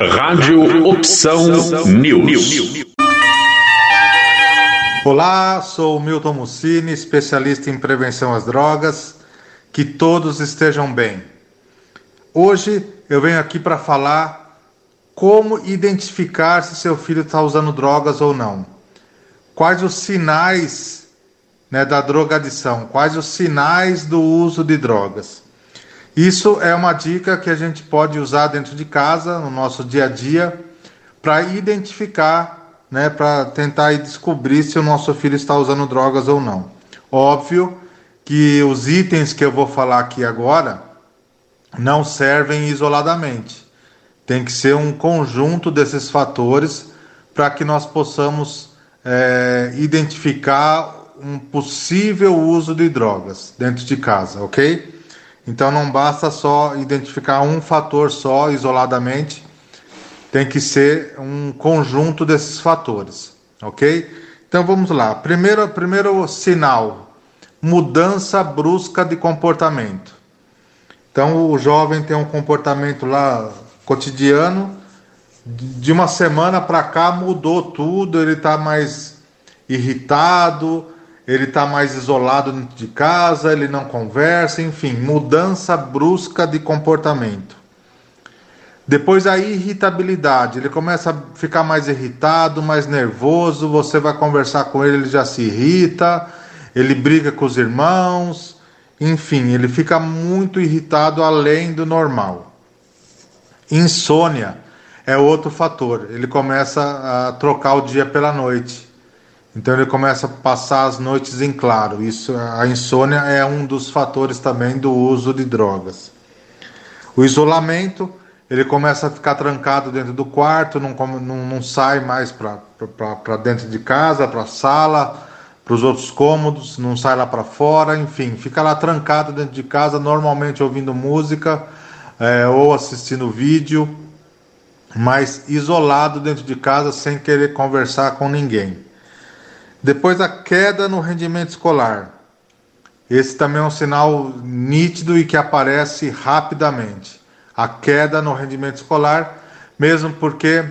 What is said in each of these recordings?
Rádio Opção News. Olá, sou Milton Mussini, especialista em prevenção às drogas. Que todos estejam bem. Hoje eu venho aqui para falar como identificar se seu filho está usando drogas ou não. Quais os sinais né, da drogadição, quais os sinais do uso de drogas. Isso é uma dica que a gente pode usar dentro de casa, no nosso dia a dia, para identificar, né, para tentar descobrir se o nosso filho está usando drogas ou não. Óbvio que os itens que eu vou falar aqui agora não servem isoladamente. Tem que ser um conjunto desses fatores para que nós possamos é, identificar um possível uso de drogas dentro de casa, ok? Então não basta só identificar um fator só isoladamente, tem que ser um conjunto desses fatores, ok? Então vamos lá. Primeiro, primeiro sinal: mudança brusca de comportamento. Então o jovem tem um comportamento lá cotidiano, de uma semana para cá mudou tudo, ele está mais irritado, ele está mais isolado dentro de casa, ele não conversa, enfim, mudança brusca de comportamento. Depois a irritabilidade, ele começa a ficar mais irritado, mais nervoso, você vai conversar com ele, ele já se irrita, ele briga com os irmãos, enfim, ele fica muito irritado além do normal. Insônia é outro fator, ele começa a trocar o dia pela noite então ele começa a passar as noites em claro. Isso, a insônia é um dos fatores também do uso de drogas. O isolamento, ele começa a ficar trancado dentro do quarto, não, não, não sai mais para dentro de casa, para a sala, para os outros cômodos, não sai lá para fora, enfim, fica lá trancado dentro de casa, normalmente ouvindo música é, ou assistindo vídeo, mas isolado dentro de casa sem querer conversar com ninguém. Depois a queda no rendimento escolar. Esse também é um sinal nítido e que aparece rapidamente. A queda no rendimento escolar, mesmo porque,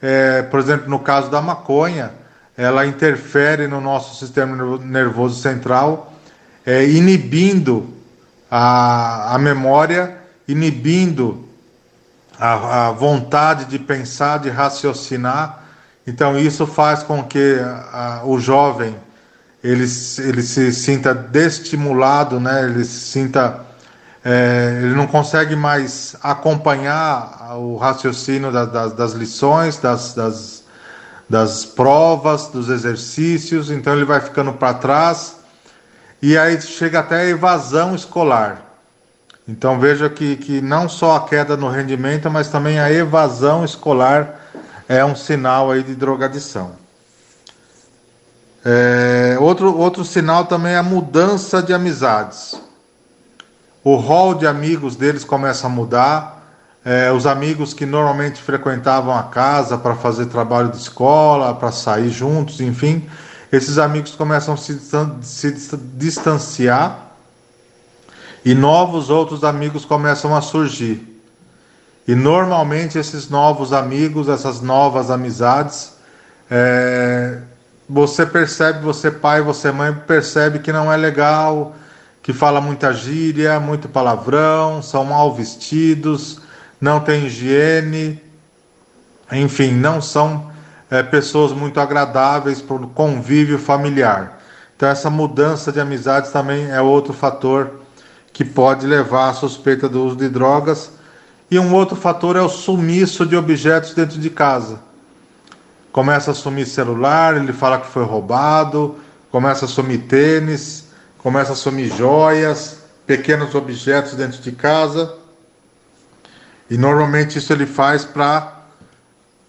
é, por exemplo, no caso da maconha, ela interfere no nosso sistema nervoso central, é, inibindo a, a memória, inibindo a, a vontade de pensar, de raciocinar então isso faz com que a, o jovem ele, ele se sinta desestimulado, né? Ele se sinta é, ele não consegue mais acompanhar o raciocínio da, das, das, lições, das, das, das provas, dos exercícios, então ele vai ficando para trás e aí chega até a evasão escolar. Então veja que, que não só a queda no rendimento, mas também a evasão escolar é um sinal aí de drogadição. É, outro, outro sinal também é a mudança de amizades. O rol de amigos deles começa a mudar. É, os amigos que normalmente frequentavam a casa para fazer trabalho de escola, para sair juntos, enfim, esses amigos começam a se, se distanciar e novos outros amigos começam a surgir. E normalmente esses novos amigos, essas novas amizades, é, você percebe, você pai, você mãe, percebe que não é legal, que fala muita gíria, muito palavrão, são mal vestidos, não tem higiene, enfim, não são é, pessoas muito agradáveis para o convívio familiar. Então, essa mudança de amizades também é outro fator que pode levar à suspeita do uso de drogas e um outro fator é o sumiço de objetos dentro de casa. Começa a sumir celular, ele fala que foi roubado, começa a sumir tênis, começa a sumir joias, pequenos objetos dentro de casa. E normalmente isso ele faz para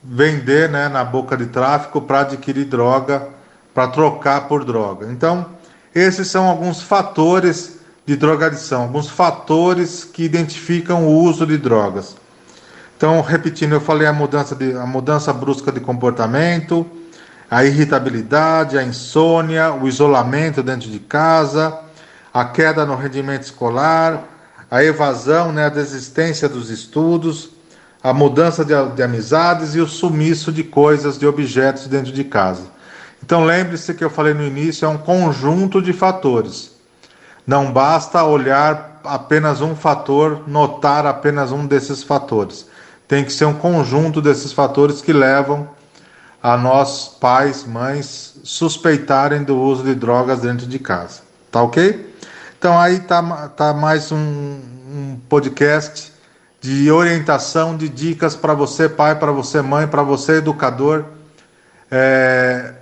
vender né, na boca de tráfico, para adquirir droga, para trocar por droga. Então, esses são alguns fatores de drogadição, alguns fatores que identificam o uso de drogas. Então, repetindo, eu falei a mudança, de, a mudança brusca de comportamento, a irritabilidade, a insônia, o isolamento dentro de casa, a queda no rendimento escolar, a evasão, né, a desistência dos estudos, a mudança de, de amizades e o sumiço de coisas, de objetos dentro de casa. Então lembre-se que eu falei no início, é um conjunto de fatores. Não basta olhar apenas um fator, notar apenas um desses fatores. Tem que ser um conjunto desses fatores que levam a nós, pais, mães, suspeitarem do uso de drogas dentro de casa. Tá ok? Então aí tá, tá mais um, um podcast de orientação, de dicas para você, pai, para você, mãe, para você, educador, é,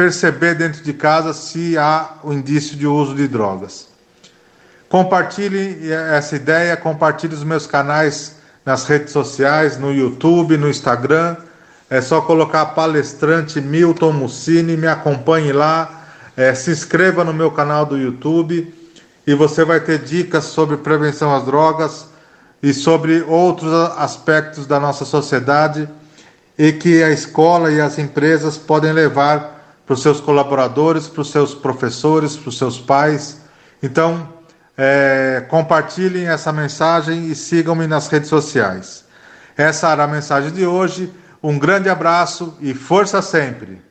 perceber dentro de casa se há o indício de uso de drogas. Compartilhe essa ideia, compartilhe os meus canais nas redes sociais, no YouTube, no Instagram. É só colocar palestrante Milton Mussini, me acompanhe lá, é, se inscreva no meu canal do YouTube e você vai ter dicas sobre prevenção às drogas e sobre outros aspectos da nossa sociedade e que a escola e as empresas podem levar para os seus colaboradores, para os seus professores, para os seus pais. Então, é, compartilhem essa mensagem e sigam-me nas redes sociais. Essa era a mensagem de hoje. Um grande abraço e força sempre!